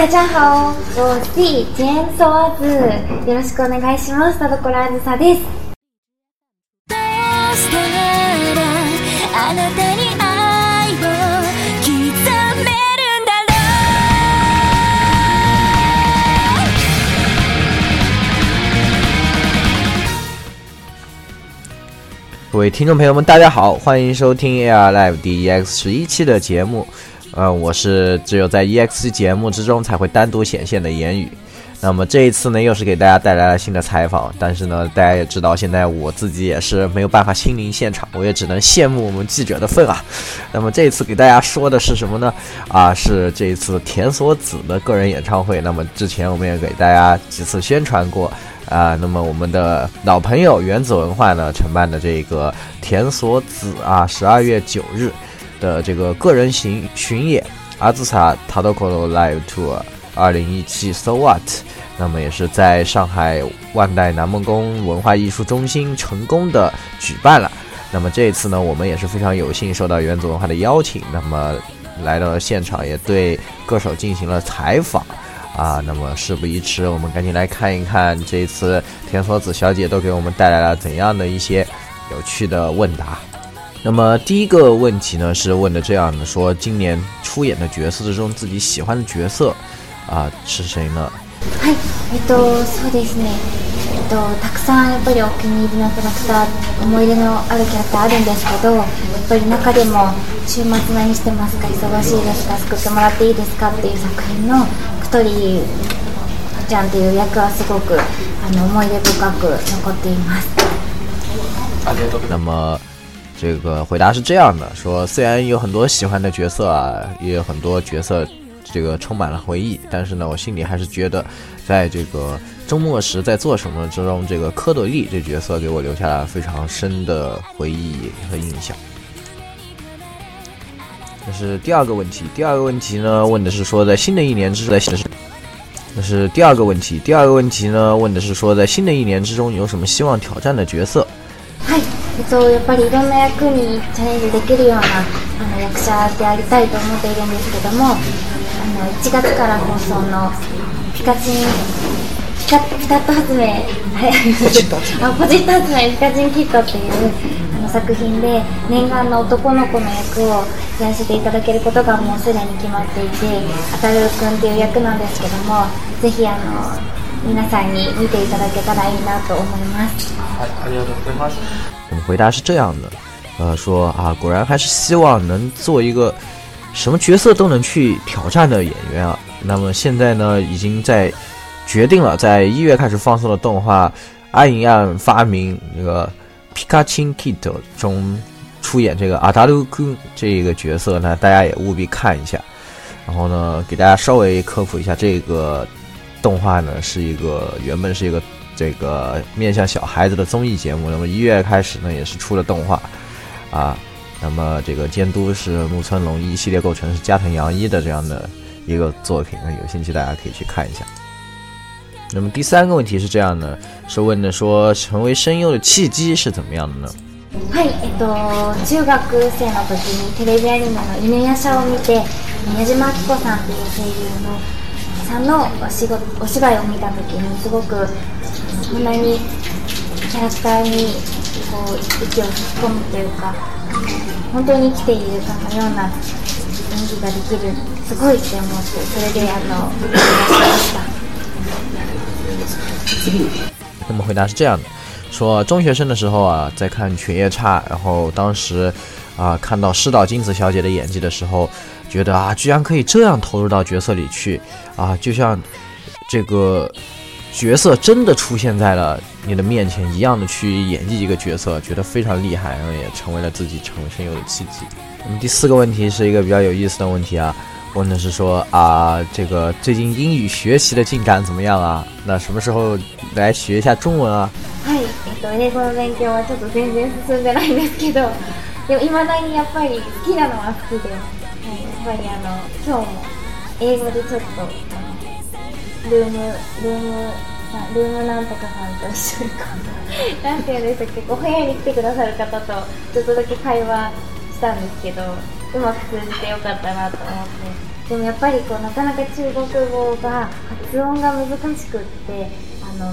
大家好，我是子，よろしくお願いします。田所あずさです。あなたに愛をめるんだろ各位听众朋友们，大家好，欢迎收听 AR Live DX 十一期的节目。嗯，我是只有在 EX 节目之中才会单独显现的言语。那么这一次呢，又是给大家带来了新的采访。但是呢，大家也知道，现在我自己也是没有办法亲临现场，我也只能羡慕我们记者的份啊。那么这一次给大家说的是什么呢？啊，是这一次田所子的个人演唱会。那么之前我们也给大家几次宣传过啊。那么我们的老朋友原子文化呢，承办的这个田所子啊，十二月九日。的这个个人巡巡演，阿兹萨塔多科罗 Live Tour 2017 So What，那么也是在上海万代南梦宫文化艺术中心成功的举办了。那么这一次呢，我们也是非常有幸受到原子文化的邀请，那么来到了现场，也对歌手进行了采访。啊，那么事不宜迟，我们赶紧来看一看这次田所子小姐都给我们带来了怎样的一些有趣的问答。那么第一个问题呢是问的这样的：说今年出演的角色之中自己喜欢的角色，啊是谁呢？えっとそうですね。えっとたくさんやっぱりお気に入りのキャラクター、思い出のあるキャラクターあるんですけど、やっぱり中でも週末何してますか？忙しいですか？作ってもらっていいですか？っていう作品のくとりちゃんっいう役はすごくあの思い出深く残っています。あ、で、生。这个回答是这样的：说虽然有很多喜欢的角色啊，也有很多角色，这个充满了回忆，但是呢，我心里还是觉得，在这个周末时在做什么之中，这个科朵利这角色给我留下了非常深的回忆和印象。这是第二个问题，第二个问题呢问的是说，在新的一年之中，那是第二个问题，第二个问题呢问的是说，在新的一年之中有什么希望挑战的角色。そうやっぱりいろんな役にチャレンジできるようなあの役者でありたいと思っているんですけどもあの1月から放送のピカチンピカピタッと発明ポジッと発明ポジッと発明ピカチンキットっていうあの作品で念願の男の子の役をやらせていただけることがもうすでに決まっていてあたるくんっていう役なんですけどもぜひあの皆さんに見ていただけたらいいなと思います。我们回答是这样的，呃，说啊，果然还是希望能做一个什么角色都能去挑战的演员啊。那么现在呢，已经在决定了在一月开始放送的动画《暗影暗发明》这个皮卡丘 k i d 中出演这个阿达鲁库这个角色呢，大家也务必看一下。然后呢，给大家稍微科普一下这个。动画呢是一个原本是一个这个面向小孩子的综艺节目，那么一月开始呢也是出了动画，啊，那么这个监督是木村龙一系列构成是加藤洋一的这样的一个作品，那有兴趣大家可以去看一下。那么第三个问题是这样的，是问的说成为声优的契机是怎么样的呢？中学生犬夜叉》。さんのお仕事お芝居を見た時にすごくこんなにキャラクターにこう息を吹き込むというか本当に生きているかのような演技ができるすごいって思ってそれであの出しました。那么回答是这样的，说中学生的时候啊，在看《犬夜叉》，然后当时啊、呃、看到世道金子小姐的演技的时候，觉得啊，居然可以这样投入到角色里去啊，就像这个角色真的出现在了你的面前一样的去演绎一个角色，觉得非常厉害，然后也成为了自己成为声优的契机。那么第四个问题是一个比较有意思的问题啊，问的是说啊，这个最近英语学习的进展怎么样啊？那什么时候来学一下中文啊？ぱりあの今日も英語でちょっとルームルームルームなんとかさんと一緒に何て言うんでしたっけお部屋に来てくださる方とちょっとだけ会話したんですけどうまく通じてよかったなと思ってでもやっぱりこうなかなか中国語が発音が難しくってあの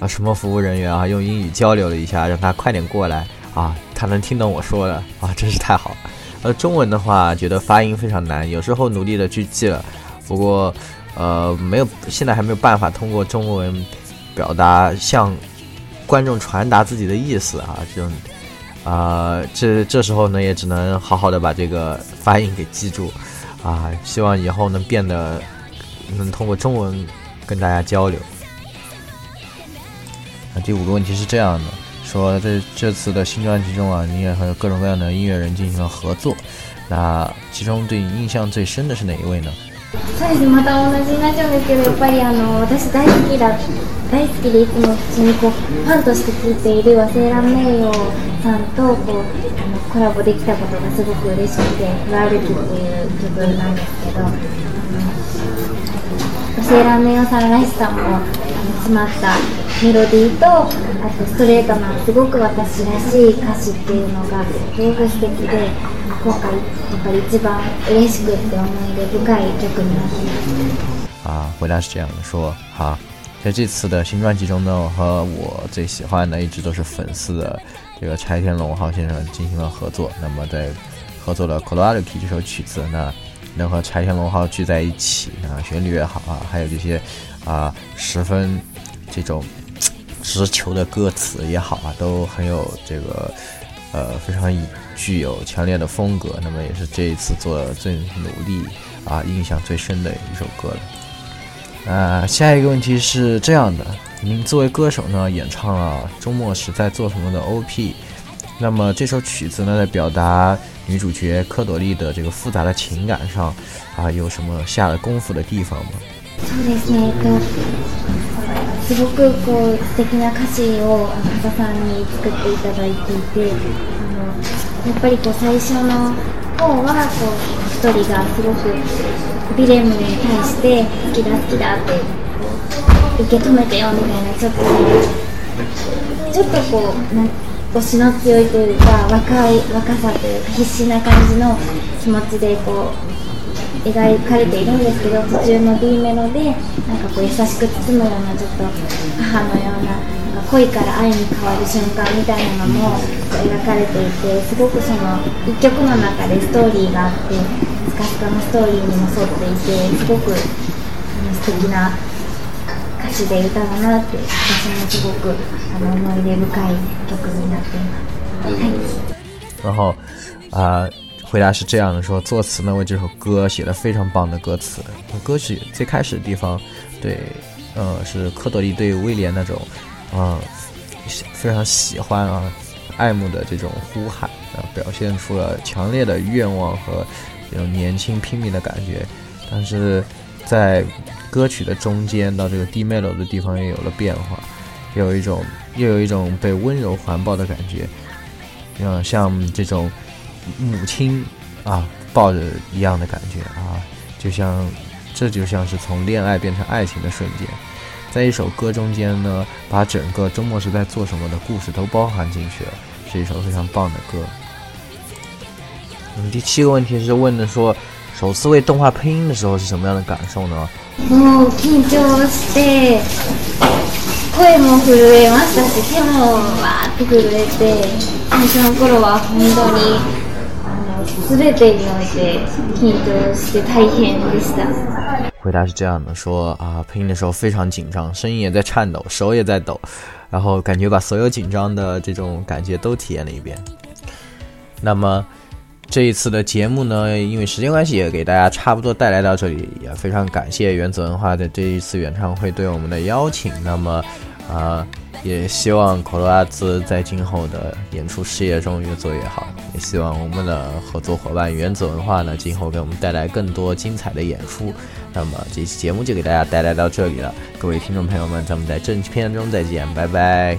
啊，什么服务人员啊，用英语交流了一下，让他快点过来啊，他能听懂我说的啊，真是太好。了。呃，中文的话，觉得发音非常难，有时候努力的去记了，不过，呃，没有，现在还没有办法通过中文表达向观众传达自己的意思啊，就，呃，这这时候呢，也只能好好的把这个发音给记住啊，希望以后能变得能通过中文跟大家交流。第五个问题是这样的：说在这次的新专辑中啊，你也和各种各样的音乐人进行了合作，那其中对你印象最深的是哪一位呢？そうです。また同じなじむけど、やっぱりあの私大好きだ、大好きのこのファンとして知っている和声ラメヨさんとこうコラボできたことがすごくうれしくて、ラルビという曲なんですけど、和声ラメヨさんらしさんも楽まった。啊，回答是这样的，说啊，在这次的新专辑中呢，和我最喜欢的，一直都是粉丝的这个柴田龙浩先生进行了合作。那么在合作了《k o l o r a k i 这首曲子，那能和柴田龙浩聚在一起啊，旋律也好啊，还有这些啊，十分这种。直球》的歌词也好啊，都很有这个呃非常具有强烈的风格。那么也是这一次做《的最努力啊印象最深的一首歌了。啊，下一个问题是这样的：您作为歌手呢，演唱了《周末》是在做什么的 OP？那么这首曲子呢，在表达女主角科朵丽的这个复杂的情感上啊，有什么下了功夫的地方吗？すごくこう素敵な歌詞を羽田さんに作っていただいていてあのやっぱりこう最初の方はこう1人がすごくビレムに対して好きだ好きだって受け止めてよみたいなちょっとちょっとこうなしの強いというか若い若さというか必死な感じの気持ちでこう描かれているんですけど途中の B メロでなんかこう優しく包むようなちょっと母のようななんか恋から愛に変わる瞬間みたいなのも描かれていてすごくその1曲の中でストーリーがあってスカスカのストーリーにも沿っていてすごく素敵な歌詞で歌だなって私もすごくあの思い出深い曲になっています。はい、然后，啊、呃。回答是这样的：说作词呢，为这首歌写了非常棒的歌词。歌曲最开始的地方，对，呃，是科德利对威廉那种，啊，非常喜欢啊，爱慕的这种呼喊，啊，表现出了强烈的愿望和这种年轻拼命的感觉。但是在歌曲的中间到这个 D m a l o 的地方也有了变化，有一种又有一种被温柔环抱的感觉，嗯，像这种。母亲啊，抱着一样的感觉啊，就像这就像是从恋爱变成爱情的瞬间，在一首歌中间呢，把整个周末是在做什么的故事都包含进去了，是一首非常棒的歌。第七个问题是问的说，首次为动画配音的时候是什么样的感受呢？声も震えました。手も震えて、最初の頃は本当に。回答是这样的：说啊，配音的时候非常紧张，声音也在颤抖，手也在抖，然后感觉把所有紧张的这种感觉都体验了一遍。那么这一次的节目呢，因为时间关系也给大家差不多带来到这里，也非常感谢原子文化的这一次演唱会对我们的邀请。那么啊。也希望科罗拉兹在今后的演出事业中越做越好。也希望我们的合作伙伴原子文化呢，今后给我们带来更多精彩的演出。那么，这期节目就给大家带来到这里了，各位听众朋友们，咱们在正片中再见，拜拜。